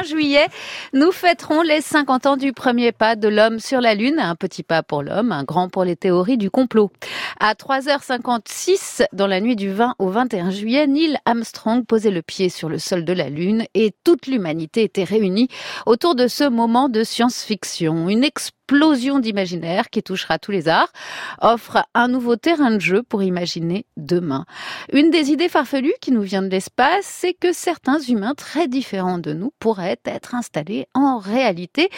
20 juillet, nous fêterons les 50 ans du premier pas de l'homme sur la Lune. Un petit pas pour l'homme, un grand pour les théories du complot. À 3h56, dans la nuit du 20 au 21 juillet, Neil Armstrong posait le pied sur le sol de la Lune et toute l'humanité était réunie autour de ce moment de science-fiction. Une d'imaginaire qui touchera tous les arts, offre un nouveau terrain de jeu pour imaginer demain. Une des idées farfelues qui nous vient de l'espace, c'est que certains humains très différents de nous pourraient être installés en réalité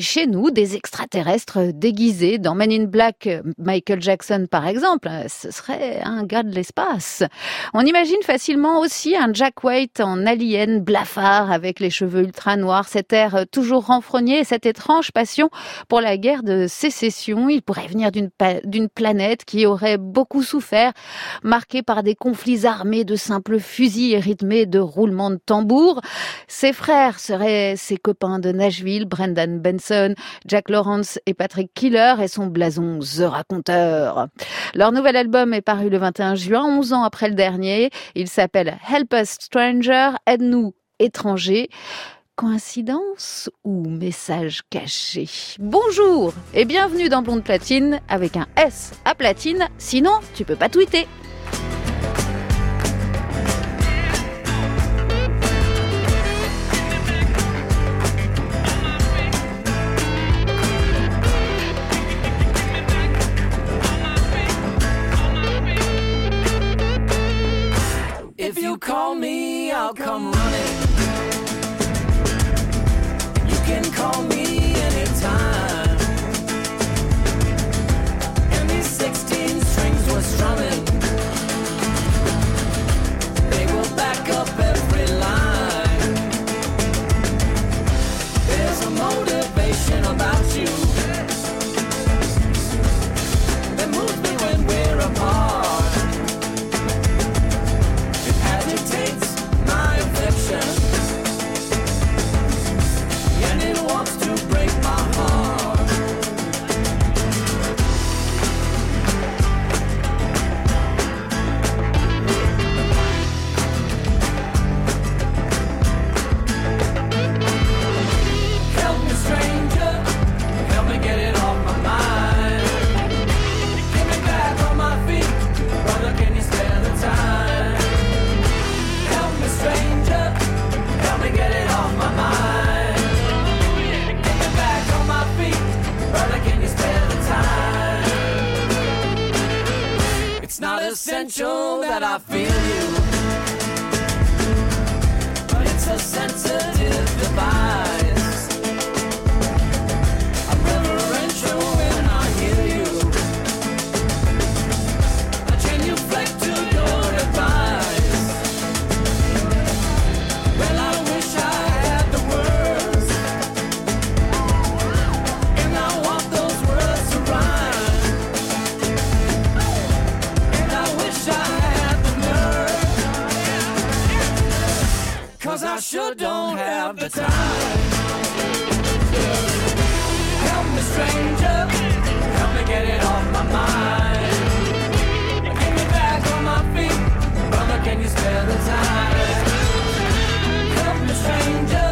chez nous, des extraterrestres déguisés. Dans Men in Black, Michael Jackson par exemple, ce serait un gars de l'espace. On imagine facilement aussi un Jack White en alien blafard avec les cheveux ultra noirs, cet air toujours renfrogné, cette étrange passion pour la guerre de sécession. Il pourrait venir d'une planète qui aurait beaucoup souffert, marquée par des conflits armés de simples fusils et rythmés de roulements de tambour. Ses frères seraient ses copains de Nashville, Brendan Benson, Jack Lawrence et Patrick Killer et son blason The Raconteur. Leur nouvel album est paru le 21 juin, 11 ans après le dernier. Il s'appelle Help Us Stranger, aide-nous étrangers. Coïncidence ou message caché? Bonjour et bienvenue dans Blonde Platine avec un S à platine, sinon tu peux pas tweeter. Strumming. Essential that I feel sure don't have the time. Help me, stranger. Help me get it off my mind. Get me back on my feet. Brother, can you spare the time? Help me, stranger.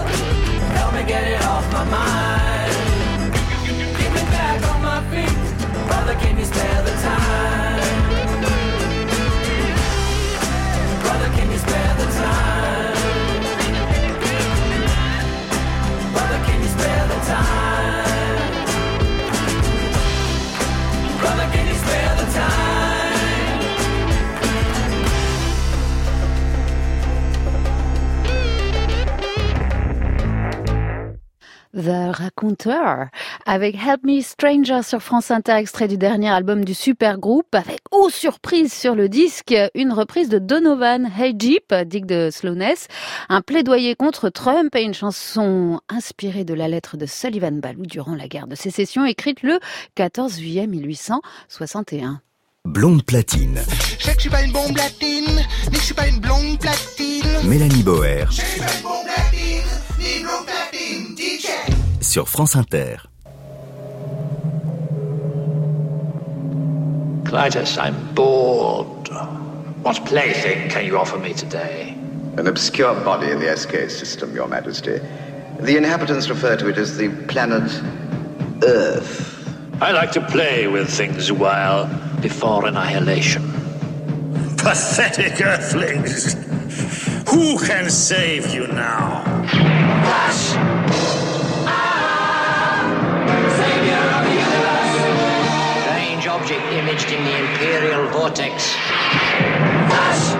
Help me get it off my mind. The Raconteur avec Help Me Stranger sur France Inter, extrait du dernier album du super groupe avec, oh surprise sur le disque, une reprise de Donovan Hey Jeep, digue de Slowness, un plaidoyer contre Trump et une chanson inspirée de la lettre de Sullivan Ballou durant la guerre de sécession écrite le 14 juillet 1861. Blonde platine. Je sais que je suis pas une bombe platine, mais je suis pas une blonde platine. Mélanie Boer. Je suis pas une bombe platine, ni une blonde platine. Sur France Inter. Clytus, I'm bored. What plaything can you offer me today? An obscure body in the SK system, Your Majesty. The inhabitants refer to it as the planet Earth. I like to play with things a while before annihilation. Pathetic earthlings! Who can save you now? Flash! Imaged in the Imperial vortex. Flash!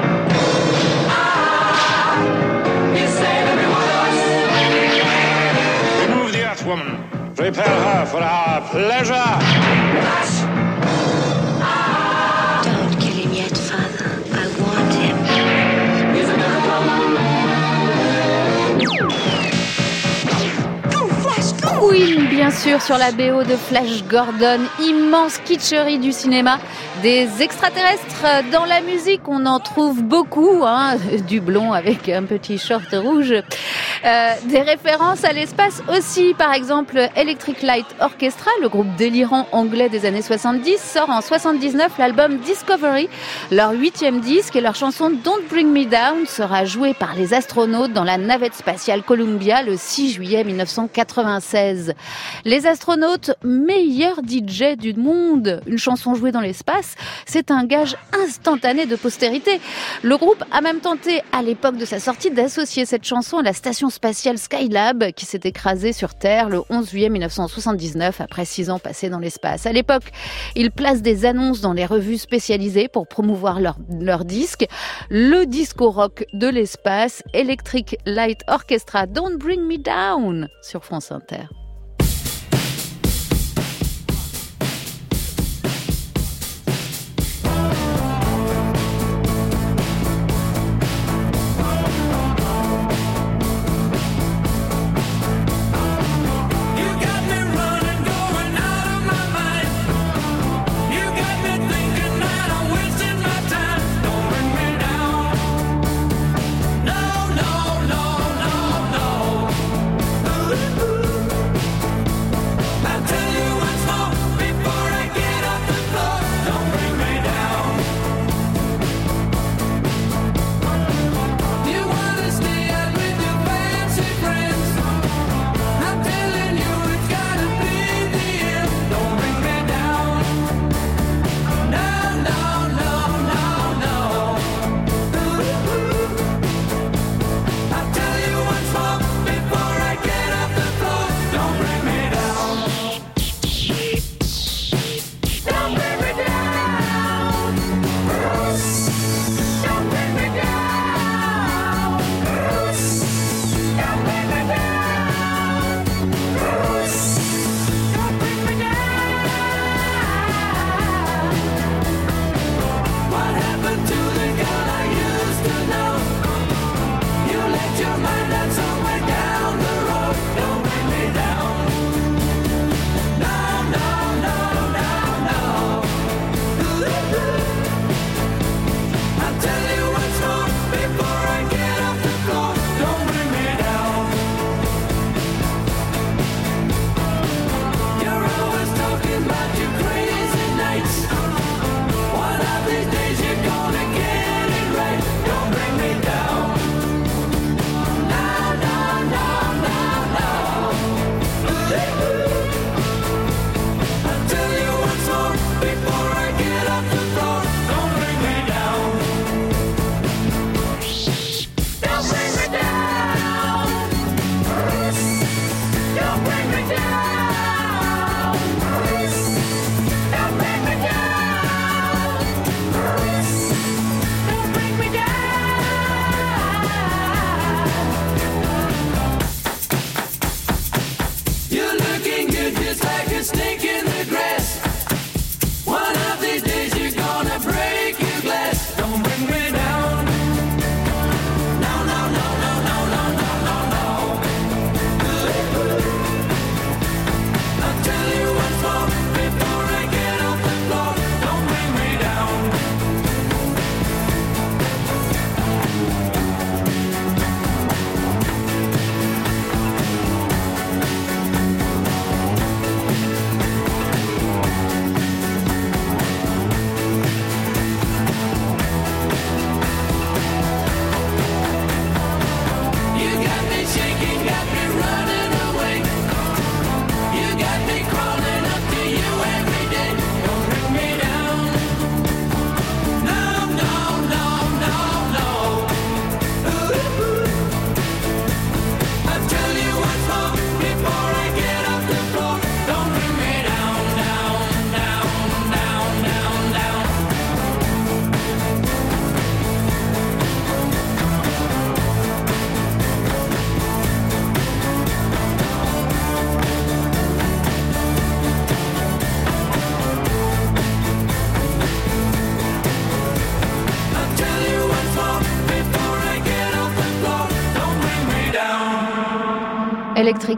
Remove the Earthwoman. Prepare her for our pleasure. Queen, bien sûr, sur la BO de Flash Gordon, immense kitscherie du cinéma. Des extraterrestres. Dans la musique, on en trouve beaucoup, hein, du blond avec un petit short rouge. Euh, des références à l'espace aussi, par exemple Electric Light Orchestra, le groupe délirant anglais des années 70, sort en 79 l'album Discovery, leur huitième disque et leur chanson Don't Bring Me Down sera jouée par les astronautes dans la navette spatiale Columbia le 6 juillet 1996. Les astronautes, meilleurs DJ du monde, une chanson jouée dans l'espace, c'est un gage instantané de postérité. Le groupe a même tenté à l'époque de sa sortie d'associer cette chanson à la station spatiale Skylab qui s'est écrasée sur Terre le 11 juillet 1979 après six ans passés dans l'espace. À l'époque, ils placent des annonces dans les revues spécialisées pour promouvoir leur, leur disque. Le disco rock de l'espace, Electric Light Orchestra, Don't Bring Me Down sur France Inter.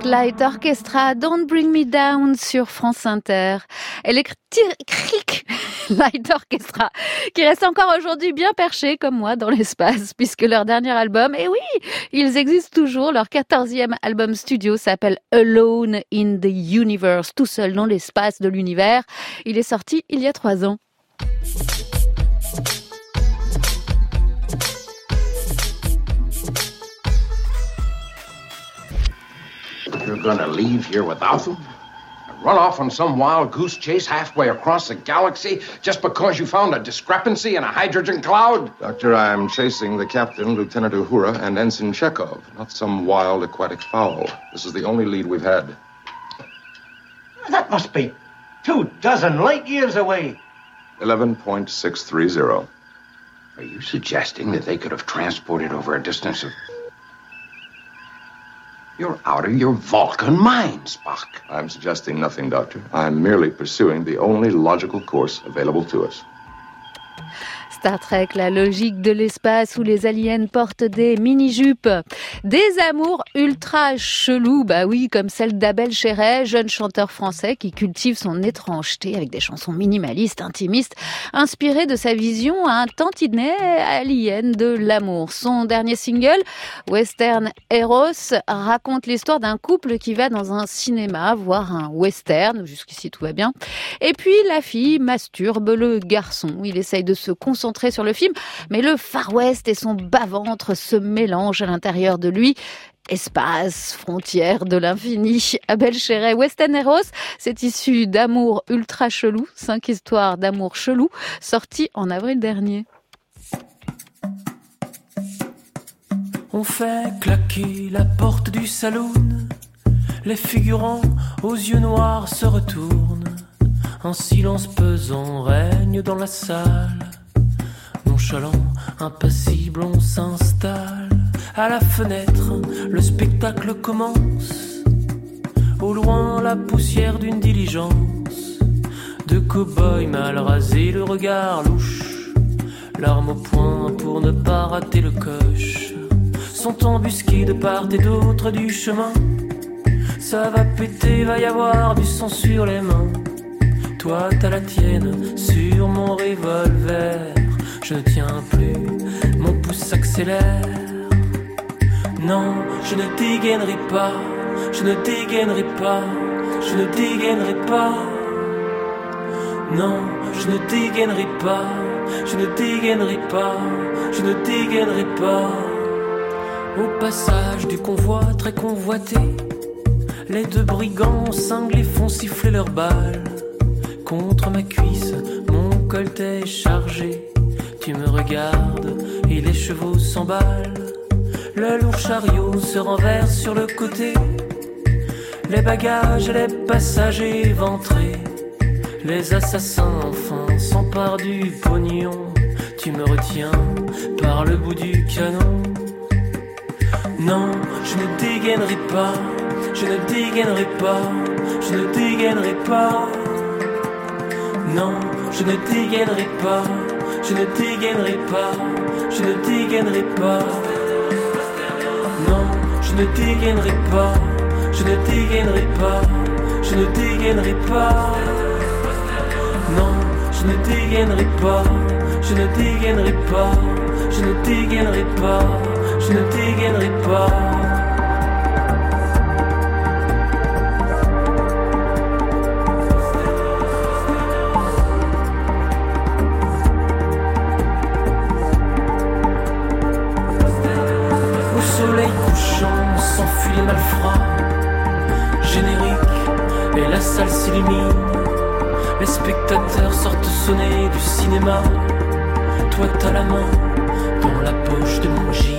Light Orchestra, Don't Bring Me Down sur France Inter. Electric Light Orchestra, qui reste encore aujourd'hui bien perché comme moi dans l'espace, puisque leur dernier album, et oui, ils existent toujours, leur quatorzième album studio s'appelle Alone in the Universe, tout seul dans l'espace de l'univers. Il est sorti il y a trois ans. You're gonna leave here without them? And Run off on some wild goose chase halfway across the galaxy just because you found a discrepancy in a hydrogen cloud? Doctor, I'm chasing the captain, Lieutenant Uhura, and Ensign Chekhov, not some wild aquatic fowl. This is the only lead we've had. That must be two dozen light years away. 11.630. Are you suggesting that they could have transported over a distance of. You're out of your Vulcan mind, Spock. I'm suggesting nothing, Doctor. I'm merely pursuing the only logical course available to us. Star Trek, la logique de l'espace où les aliens portent des mini-jupes. Des amours ultra chelous, bah oui, comme celle d'Abel Chéret, jeune chanteur français qui cultive son étrangeté avec des chansons minimalistes, intimistes, inspirées de sa vision à un tantinet alien de l'amour. Son dernier single, Western Eros, raconte l'histoire d'un couple qui va dans un cinéma voir un western, jusqu'ici tout va bien, et puis la fille masturbe le garçon. Il essaye de se concentrer sur le film, mais le Far West et son bas-ventre se mélangent à l'intérieur de lui. Espace, frontière de l'infini. Abel Chéret, Western Eros, c'est issu d'amour ultra chelou, cinq histoires d'amour chelou, sorties en avril dernier. On fait claquer la porte du saloon. Les figurants aux yeux noirs se retournent. Un silence pesant règne dans la salle. Impassible, on s'installe. À la fenêtre, le spectacle commence. Au loin, la poussière d'une diligence. De cow-boy mal rasé, le regard louche. L'arme au poing pour ne pas rater le coche. Sont embusqués de part et d'autre du chemin. Ça va péter, va y avoir du sang sur les mains. Toi, t'as la tienne sur mon revolver. Je ne tiens plus, mon pouce s'accélère. Non, je ne dégainerai pas, je ne dégainerai pas, je ne dégainerai pas. Non, je ne dégainerai pas, je ne dégainerai pas, je ne dégainerai pas. Au passage du convoi très convoité, les deux brigands cinglés font siffler leurs balles. Contre ma cuisse, mon collet est chargé. Tu me regardes et les chevaux s'emballent. Le lourd chariot se renverse sur le côté. Les bagages et les passagers ventrés. Les assassins enfin s'emparent du pognon. Tu me retiens par le bout du canon. Non, je ne dégainerai pas, je ne dégainerai pas, je ne dégainerai pas. Non, je ne dégainerai pas, je ne dégainerai pas, je ne dégainerai pas. Non, je ne dégainerai pas, je ne dégainerai pas, je ne dégainerai pas. Non, je ne dégainerai pas, je ne dégainerai pas, je ne dégainerai pas, je ne dégainerai pas. Toi t'as la main dans la poche de mon jean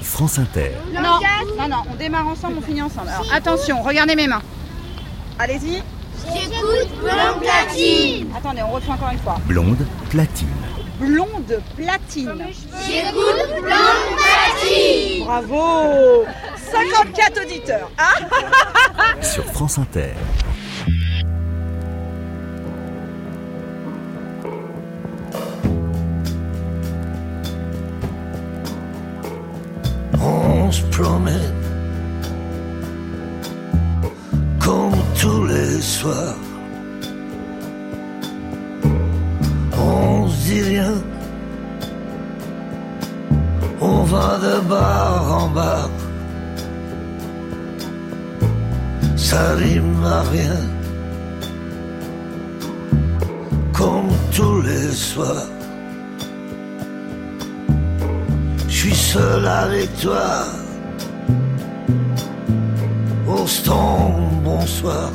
France Inter. Non, non, non, on démarre ensemble, on finit ensemble. Alors attention, regardez mes mains. Allez-y. J'écoute Blonde Platine. Attendez, on refait encore une fois. Blonde platine. Blonde platine. J'écoute Blonde Platine. Bravo 54 auditeurs. Ah Sur France Inter. Va de bar en bar. Ça rime à rien, comme tous les soirs. Je suis seul avec toi. Austin, bonsoir.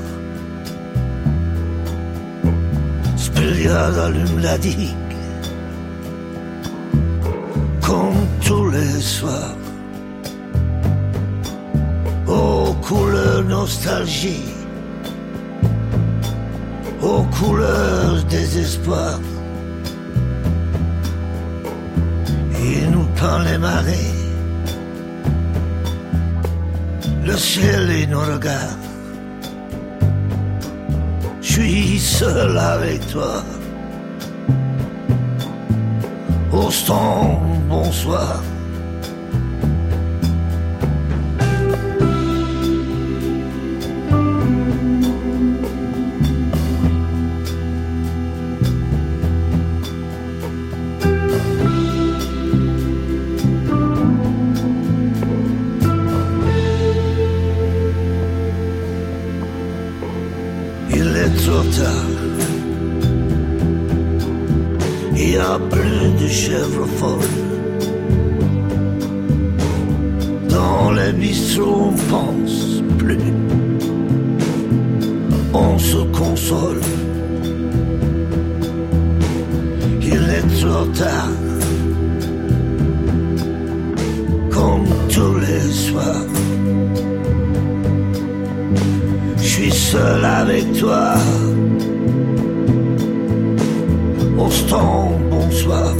Spéliade allume la digue. Soirs. Aux couleurs nostalgie. Aux couleurs désespoir. Il nous peint les marées, le ciel et nos regards. Je suis seul avec toi. Austin, bonsoir. Comme tous les soirs. Je suis seul avec toi. Austin, bonsoir.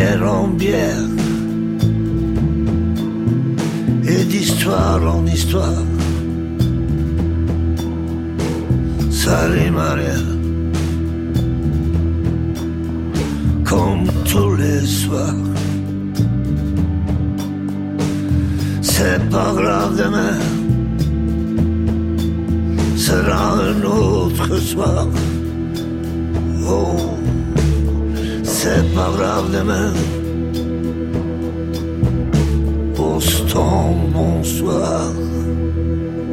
En bière Et d'histoire en histoire. À rien Comme tous les soirs. C'est pas grave demain Sera un autre soir. Oh C'est pas grave demain Austin, bonsoir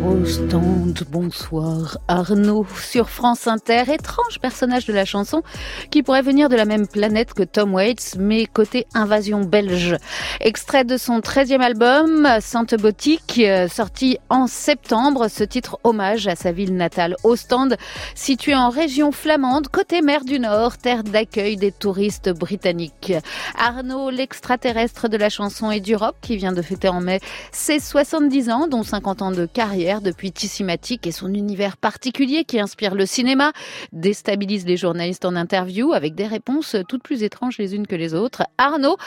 Au stand, bonsoir Arnaud sur France Inter, étrange personnage de la chanson qui pourrait venir de la même planète que Tom Waits, mais côté invasion belge. Extrait de son 13e album, Sainte Boutique, sorti en septembre, ce titre hommage à sa ville natale, Ostende, située en région flamande, côté mer du Nord, terre d'accueil des touristes britanniques. Arnaud, l'extraterrestre de la chanson et du rock, qui vient de fêter en mai ses 70 ans, dont 50 ans de carrière depuis Tissimatic et son univers particulier qui inspire le cinéma, déstabilise les journalistes en interview avec des réponses toutes plus étranges les unes que les autres. Arnaud,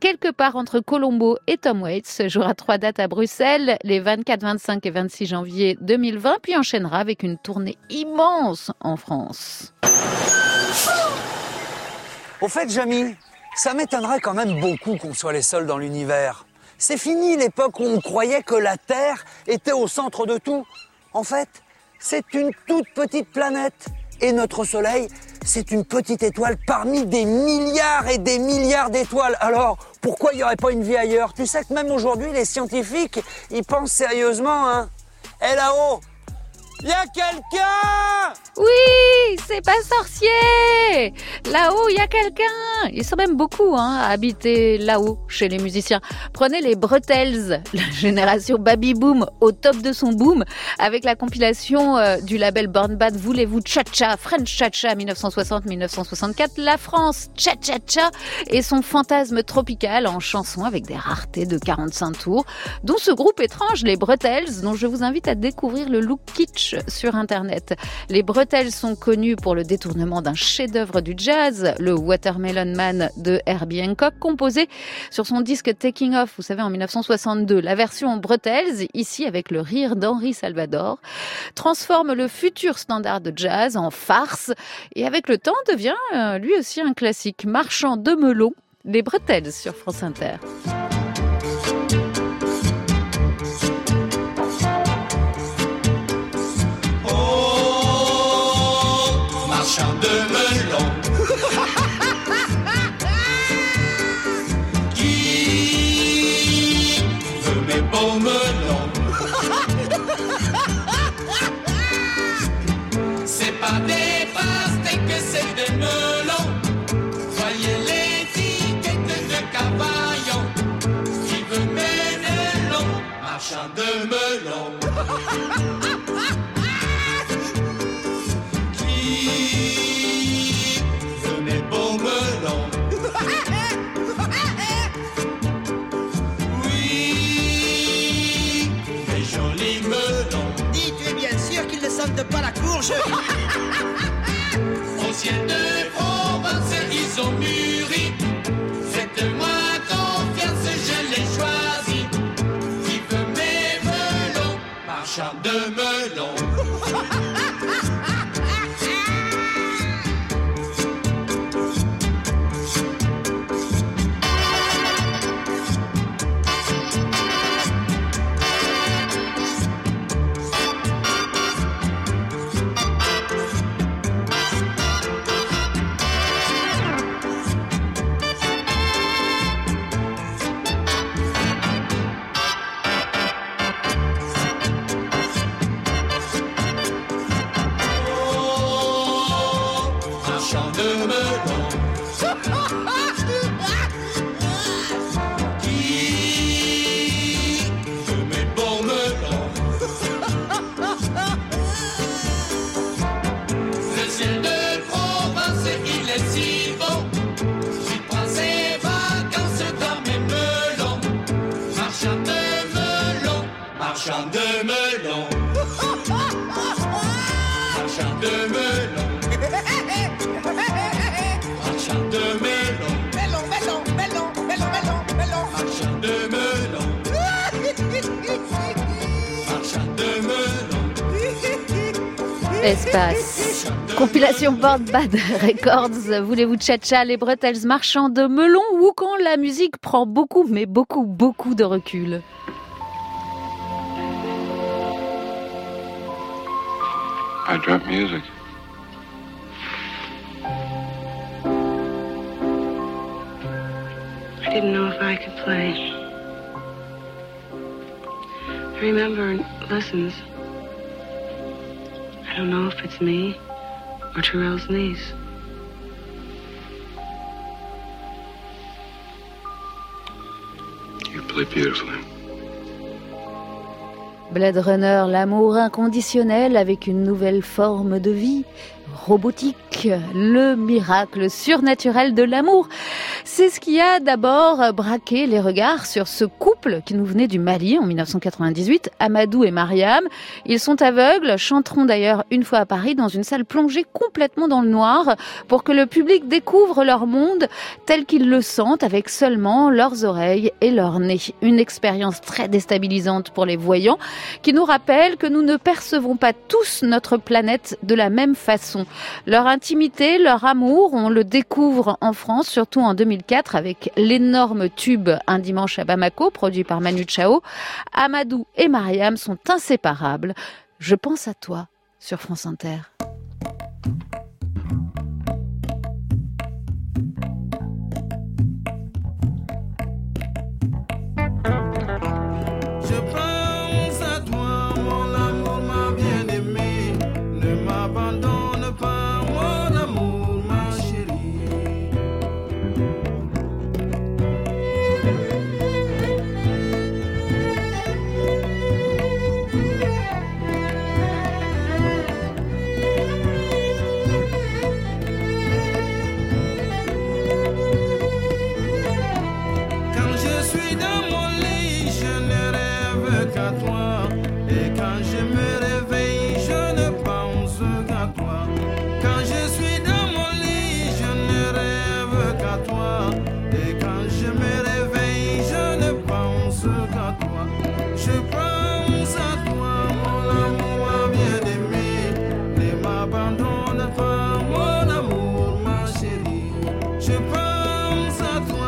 quelque part entre Colombo et Tom Waits, jouera trois dates à Bruxelles, les 24, 25 et 26 janvier 2020, puis enchaînera avec une tournée immense en France. Au fait, Jamy, ça m'étonnerait quand même beaucoup qu'on soit les seuls dans l'univers. C'est fini l'époque où on croyait que la Terre était au centre de tout. En fait, c'est une toute petite planète Et notre Soleil, c'est une petite étoile parmi des milliards et des milliards d'étoiles. Alors, pourquoi il n'y aurait pas une vie ailleurs? Tu sais que même aujourd'hui, les scientifiques, ils pensent sérieusement, hein Eh là-haut, y a quelqu'un! Oui, c'est pas sorcier! Là-haut, il y a quelqu'un! Ils sont même beaucoup hein, à habiter là-haut, chez les musiciens. Prenez les Bretels, la génération Baby Boom au top de son boom, avec la compilation euh, du label Born Bad Voulez-vous Cha-Cha, French Cha-Cha 1960-1964, la France Cha-Cha-Cha et son fantasme tropical en chanson avec des raretés de 45 tours, dont ce groupe étrange, les Bretels, dont je vous invite à découvrir le look kitsch sur Internet. Les bretelles sont connues pour le détournement d'un chef-d'œuvre du jazz, le Watermelon Man de Herbie Hancock, composé sur son disque Taking Off, vous savez, en 1962. La version bretelles, ici avec le rire d'Henri Salvador, transforme le futur standard de jazz en farce et avec le temps devient euh, lui aussi un classique. Marchand de melon, les bretelles sur France Inter. Espace. Compilation Board Bad Records. Voulez-vous tcha les bretelles marchands de melon ou quand la musique prend beaucoup, mais beaucoup, beaucoup de recul? I drop music. I didn't know if I could play. I remember lessons. I don't know if it's me or Terrell's niece. You play beautifully. Blade Runner, l'amour inconditionnel avec une nouvelle forme de vie robotique, le miracle surnaturel de l'amour. C'est ce qui a d'abord braqué les regards sur ce couple qui nous venait du Mali en 1998, Amadou et Mariam. Ils sont aveugles, chanteront d'ailleurs une fois à Paris dans une salle plongée complètement dans le noir pour que le public découvre leur monde tel qu'ils le sentent avec seulement leurs oreilles et leur nez. Une expérience très déstabilisante pour les voyants qui nous rappelle que nous ne percevons pas tous notre planète de la même façon. Intimité, leur amour, on le découvre en France, surtout en 2004 avec l'énorme tube Un dimanche à Bamako, produit par Manu Chao. Amadou et Mariam sont inséparables. Je pense à toi sur France Inter. not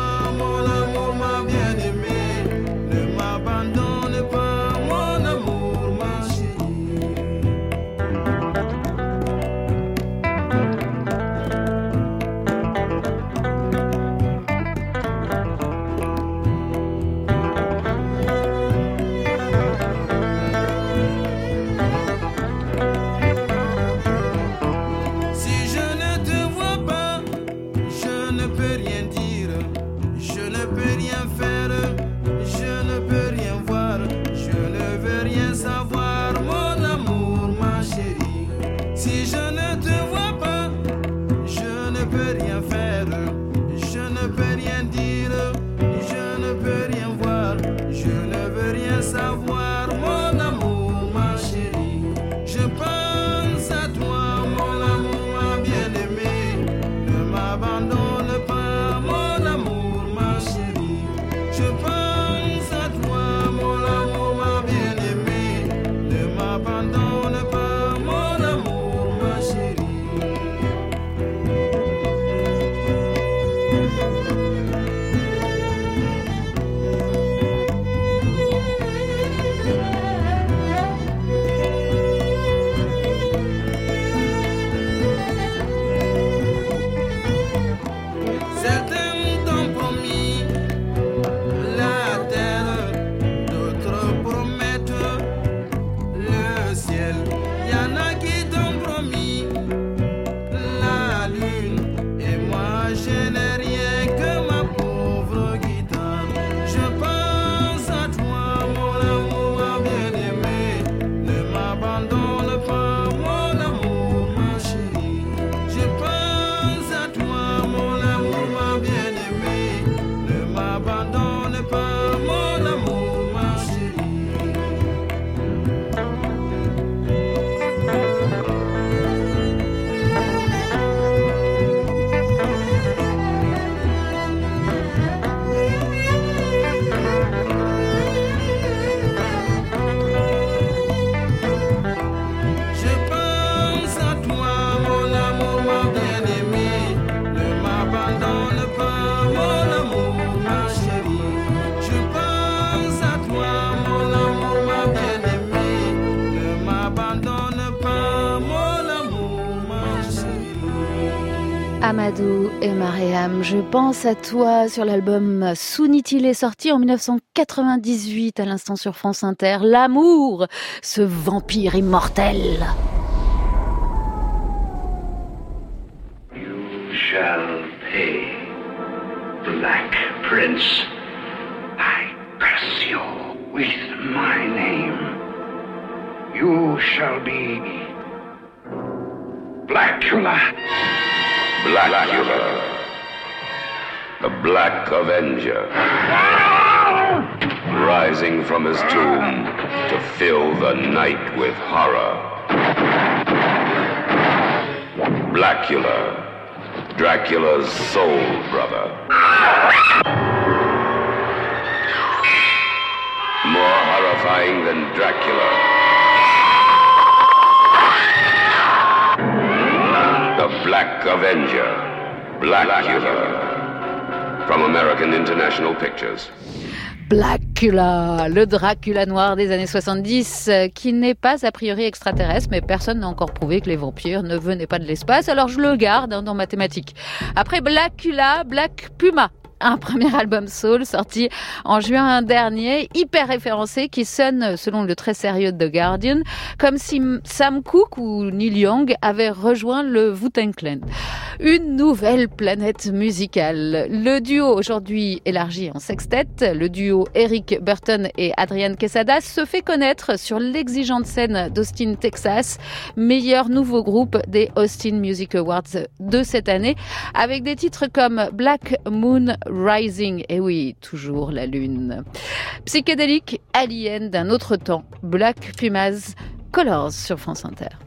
et Mariam, je pense à toi sur l'album Sounitil est sorti en 1998 à l'instant sur France Inter. L'amour, ce vampire immortel. You shall pay, Black Prince. I curse you with my name. You shall be Blackula. Blackula. The Black Avenger. Rising from his tomb to fill the night with horror. Blackula. Dracula's soul brother. More horrifying than Dracula. Black Avenger. Blackula. From American International Pictures. Blackula, le Dracula noir des années 70, euh, qui n'est pas a priori extraterrestre, mais personne n'a encore prouvé que les vampires ne venaient pas de l'espace, alors je le garde hein, dans ma thématique. Après Blackula, Black Puma. Un premier album soul sorti en juin dernier, hyper référencé, qui sonne, selon le très sérieux The Guardian, comme si Sam Cooke ou Neil Young avaient rejoint le Wu-Tang Clan. Une nouvelle planète musicale. Le duo aujourd'hui élargi en sextet, le duo Eric Burton et Adrian Quesada se fait connaître sur l'exigeante scène d'Austin, Texas, meilleur nouveau groupe des Austin Music Awards de cette année, avec des titres comme Black Moon Rising, et oui, toujours la lune. Psychédélique, alien d'un autre temps, Black Pumas, Colors sur France Inter.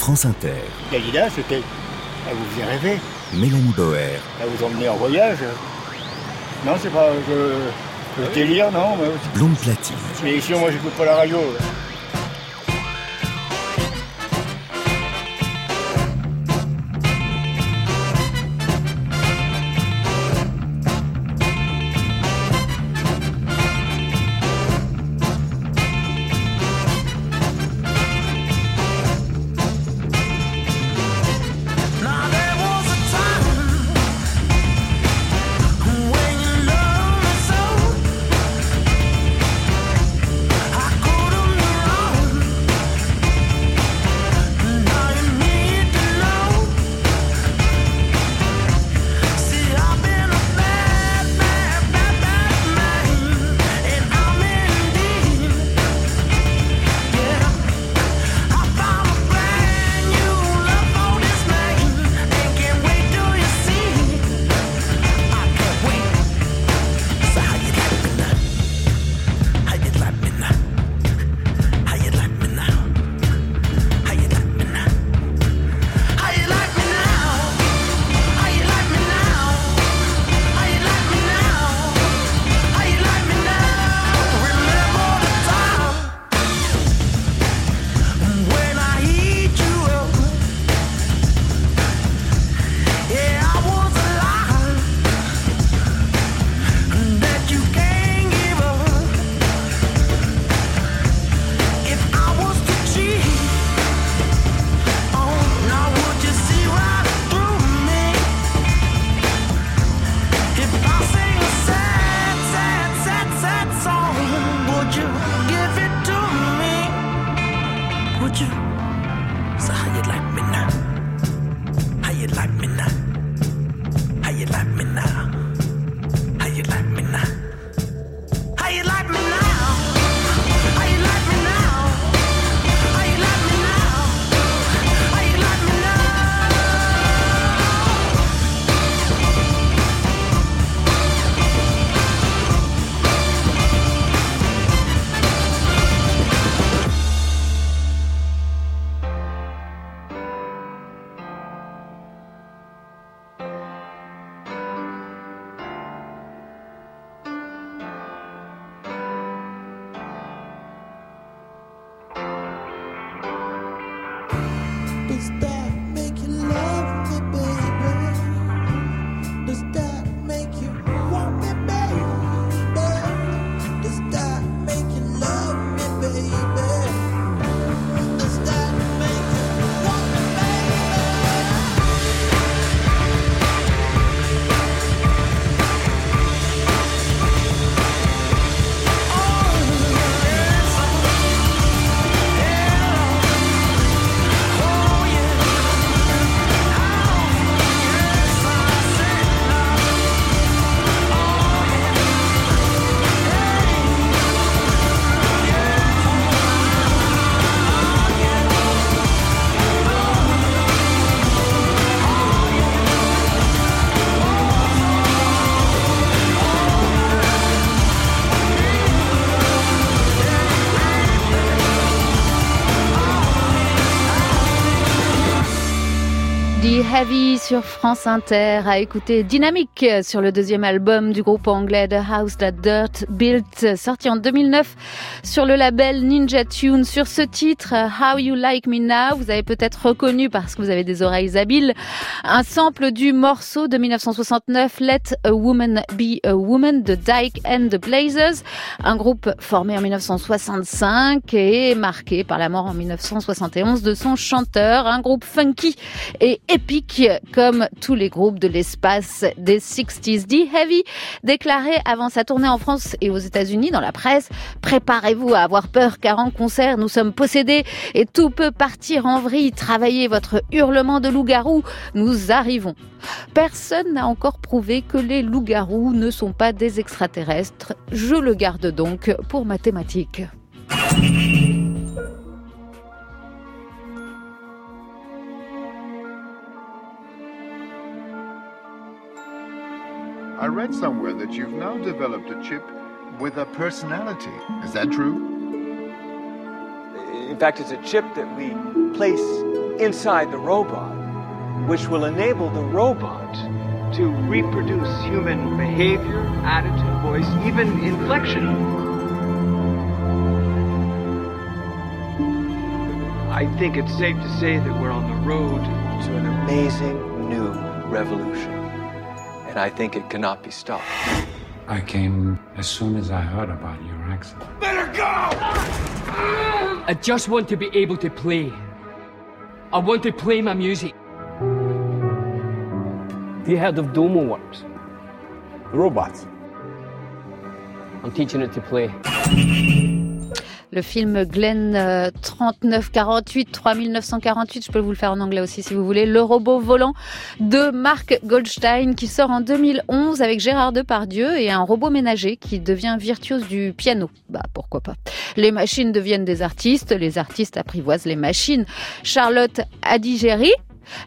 France Inter. Dalida, c'était. Elle vous faisait rêver. Mélanie Boer. Elle vous emmenait en voyage. Non, c'est pas. Je... Le ah délire, non. Blonde platine. Mais ici, moi, j'écoute pas la radio. Heavy sur France Inter à écouter Dynamique sur le deuxième album du groupe anglais The House That Dirt Built sorti en 2009 sur le label Ninja Tune. Sur ce titre How You Like Me Now, vous avez peut-être reconnu parce que vous avez des oreilles habiles un sample du morceau de 1969 Let a Woman Be a Woman de Dyke and the Blazers, un groupe formé en 1965 et marqué par la mort en 1971 de son chanteur, un groupe funky et épique comme tous les groupes de l'espace des 60s. The Heavy déclaré avant sa tournée en France et aux États-Unis dans la presse, préparez-vous à avoir peur car en concert nous sommes possédés et tout peut partir en vrille. Travaillez votre hurlement de loup-garou, nous arrivons. Personne n'a encore prouvé que les loups-garous ne sont pas des extraterrestres. Je le garde donc pour mathématiques. I read somewhere that you've now developed a chip with a personality. Is that true? In fact, it's a chip that we place inside the robot, which will enable the robot to reproduce human behavior, attitude, voice, even inflection. I think it's safe to say that we're on the road to an amazing new revolution. And I think it cannot be stopped. I came as soon as I heard about your accident. Let her go! I just want to be able to play. I want to play my music. Have you heard of Domo Works? Robots. I'm teaching it to play. Le film Glenn euh, 3948, 3948, je peux vous le faire en anglais aussi si vous voulez, Le robot volant de Mark Goldstein qui sort en 2011 avec Gérard Depardieu et un robot ménager qui devient virtuose du piano. Bah pourquoi pas. Les machines deviennent des artistes, les artistes apprivoisent les machines. Charlotte Adigéry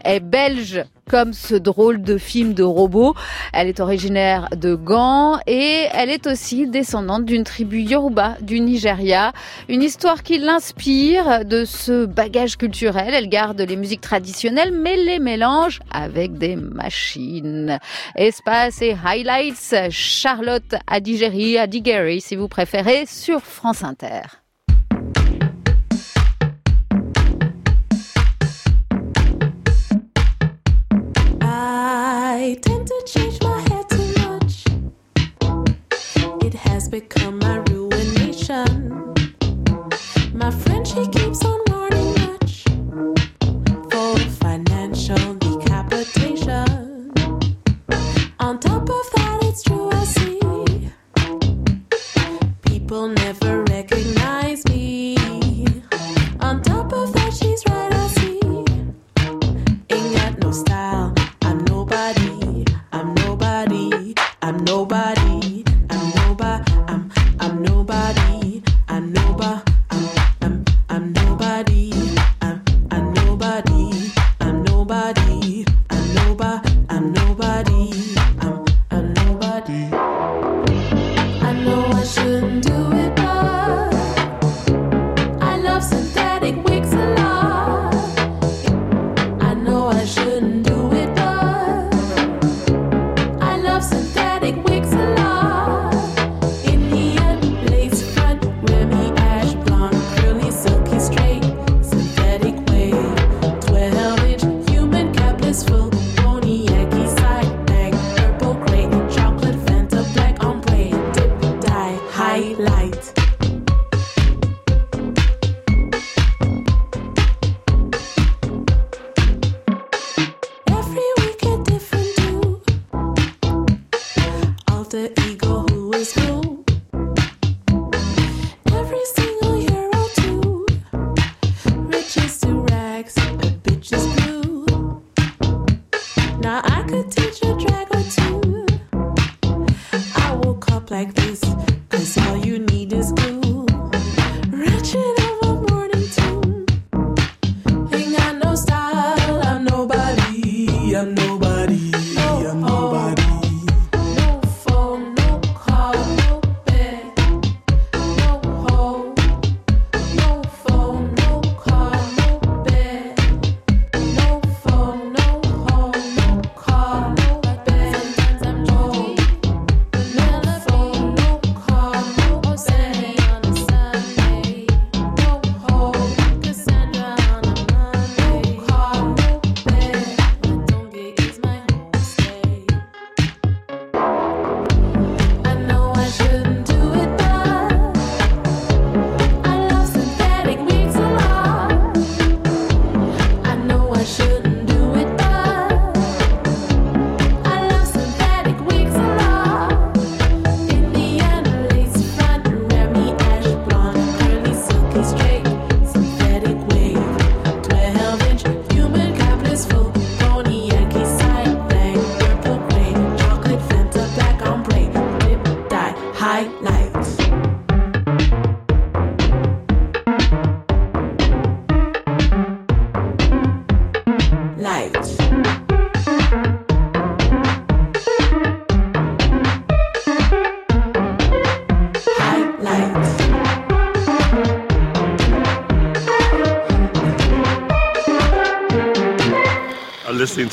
est belge comme ce drôle de film de robot. Elle est originaire de Gand et elle est aussi descendante d'une tribu Yoruba du Nigeria. Une histoire qui l'inspire de ce bagage culturel. Elle garde les musiques traditionnelles mais les mélange avec des machines. Espace et highlights, Charlotte Adigéry, Adigéry si vous préférez, sur France Inter. I tend to change my hair too much. It has become my ruination. My friend, she keeps on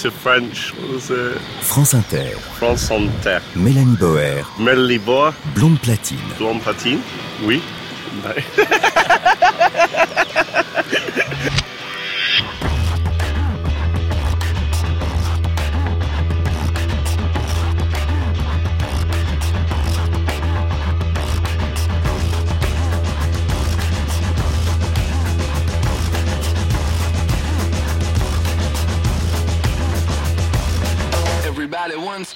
into French. What was it? France Inter, France Inter. Mélanie Boer, Melly Bois, Blonde Platine. Blonde Platine? Oui.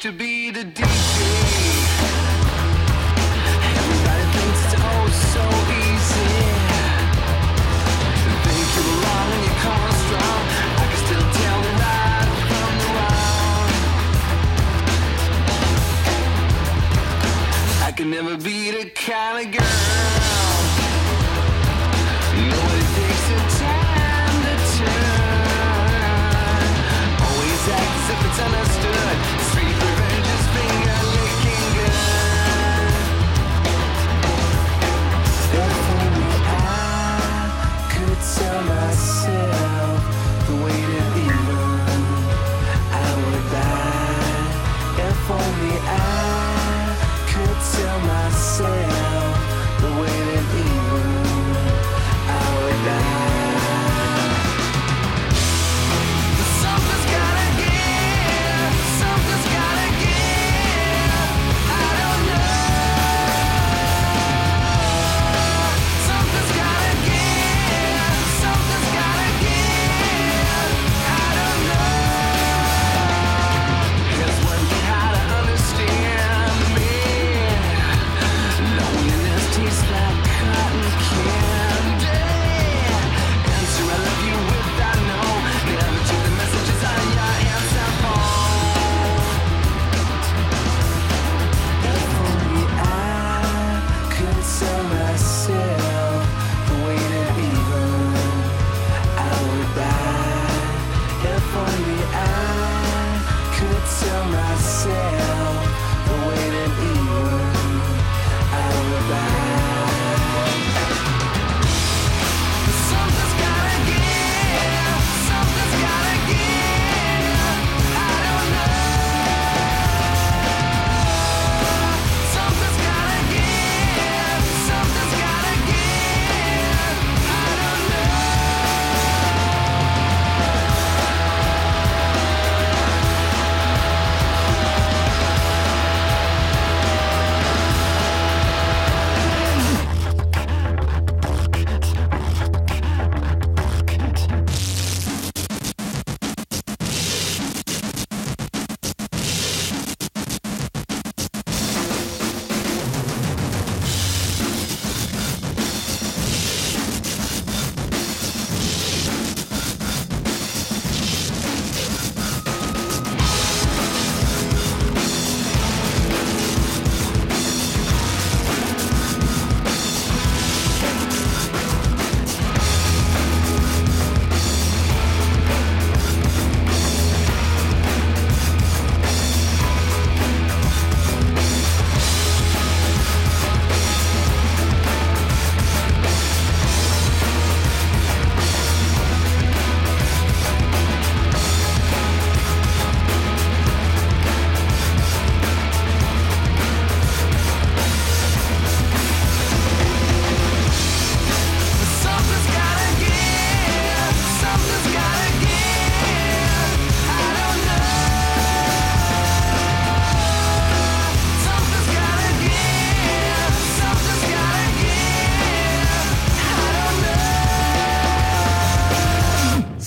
to be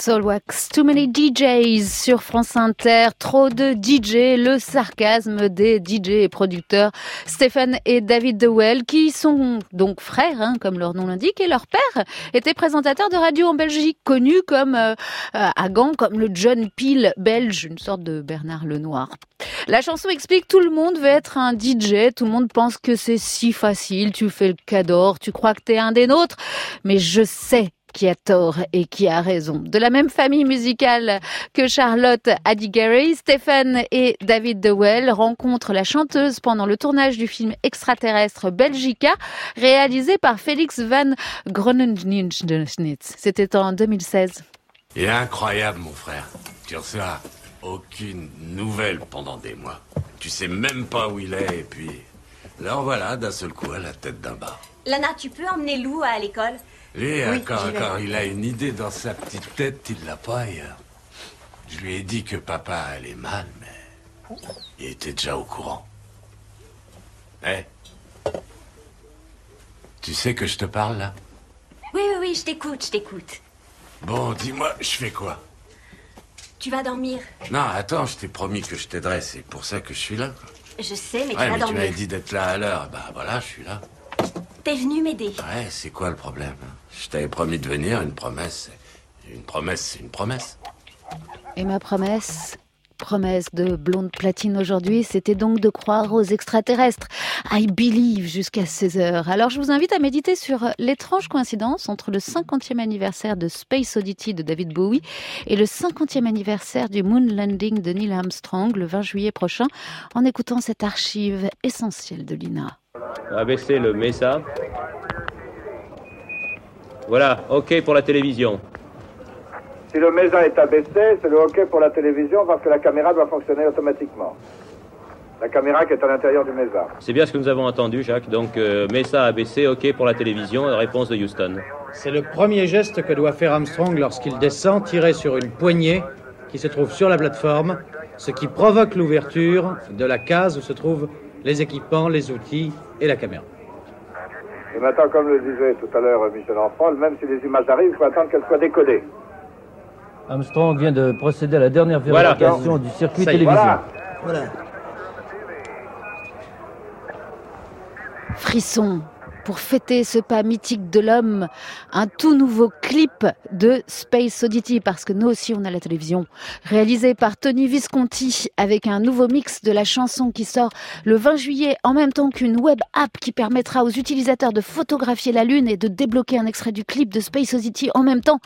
Soulwax, Too Many DJs sur France Inter, trop de DJ, le sarcasme des DJ et producteurs Stéphane et David Dewell, qui sont donc frères, hein, comme leur nom l'indique, et leur père était présentateur de radio en Belgique, connu comme euh, euh, à Gand comme le John Peel belge, une sorte de Bernard Lenoir. La chanson explique tout le monde veut être un DJ, tout le monde pense que c'est si facile, tu fais le cador, tu crois que t'es un des nôtres, mais je sais qui a tort et qui a raison. De la même famille musicale que Charlotte Adigary, Stephen et David Dewell rencontrent la chanteuse pendant le tournage du film extraterrestre Belgica, réalisé par Félix van Gronenschnitz. C'était en 2016. Il est incroyable, mon frère. Tu reçois aucune nouvelle pendant des mois. Tu sais même pas où il est, et puis. Là, voilà, d'un seul coup, à la tête d'un bar. Lana, tu peux emmener Lou à l'école? Lui, Oui, quand, il a une idée dans sa petite tête, il l'a pas ailleurs. Je lui ai dit que papa allait mal, mais il était déjà au courant. Eh Tu sais que je te parle, là? Oui, oui, oui, je t'écoute, je t'écoute. Bon, dis-moi, je fais quoi? Tu vas dormir? Non, attends, je t'ai promis que je t'aiderais, c'est pour ça que je suis là. Je sais, mais tu ouais, vas mais tu dormir. m'avais dit d'être là à l'heure. Bah voilà, je suis là. T'es venu m'aider. Ouais, c'est quoi le problème? Je t'avais promis de venir, une promesse. Une promesse, c'est une promesse. Et ma promesse Promesse de blonde platine aujourd'hui, c'était donc de croire aux extraterrestres. I believe jusqu'à 16h. Alors je vous invite à méditer sur l'étrange coïncidence entre le 50e anniversaire de Space Oddity de David Bowie et le 50e anniversaire du Moon Landing de Neil Armstrong le 20 juillet prochain en écoutant cette archive essentielle de l'INA. Abaisser le MESA. Voilà, OK pour la télévision. Si le MESA est abaissé, c'est le OK pour la télévision parce que la caméra doit fonctionner automatiquement. La caméra qui est à l'intérieur du MESA. C'est bien ce que nous avons entendu, Jacques. Donc, euh, MESA abaissé, OK pour la télévision. Réponse de Houston. C'est le premier geste que doit faire Armstrong lorsqu'il descend, tiré sur une poignée qui se trouve sur la plateforme, ce qui provoque l'ouverture de la case où se trouvent les équipements, les outils et la caméra. Et maintenant, comme le disait tout à l'heure Michel Enfant, même si les images arrivent, il faut attendre qu'elles soient décodées. Armstrong vient de procéder à la dernière Voilà. vérification du circuit télévision. voilà. Frisson pour fêter ce pas mythique de l'homme, un tout nouveau clip de Space Oddity, parce que nous aussi on a la télévision, réalisé par Tony Visconti avec un nouveau mix de la chanson qui sort le 20 juillet en même temps qu'une web app qui permettra aux utilisateurs de photographier la Lune et de débloquer un extrait du clip de Space Oddity en même temps.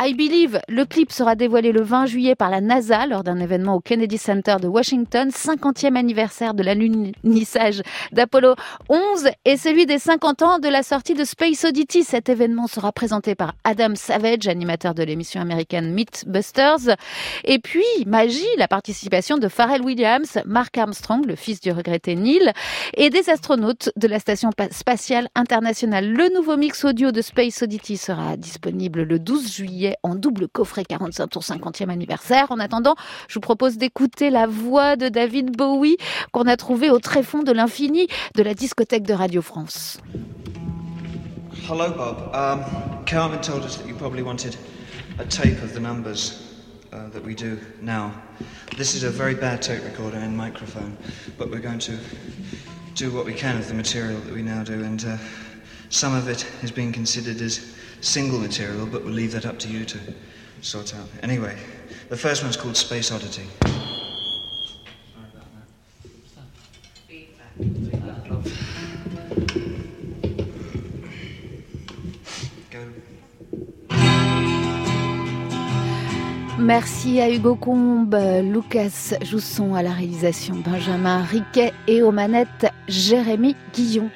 I Believe, le clip sera dévoilé le 20 juillet par la NASA lors d'un événement au Kennedy Center de Washington, 50e anniversaire de l'alunissage d'Apollo 11 et celui des 50 ans de la sortie de Space Oddity. Cet événement sera présenté par Adam Savage, animateur de l'émission américaine Mythbusters. Et puis, magie, la participation de Pharrell Williams, Mark Armstrong, le fils du regretté Neil, et des astronautes de la Station pa- spatiale internationale. Le nouveau mix audio de Space Oddity sera disponible le 12 juillet en double coffret 45 tours 50e anniversaire. En attendant, je vous propose d'écouter la voix de David Bowie qu'on a trouvé au tréfonds de l'infini de la discothèque de Radio France. Hello, Bob. Um, Carmen told us that you probably wanted a tape of the numbers uh, that we do now. This is a very bad tape recorder and microphone, but we're going to do what we can of the material that we now do, and uh, some of it is being considered as single material, but we'll leave that up to you to sort out. Anyway, the first one's called Space Oddity. Merci à Hugo Combe, Lucas Jousson à la réalisation, Benjamin Riquet et aux manettes Jérémy Guillon.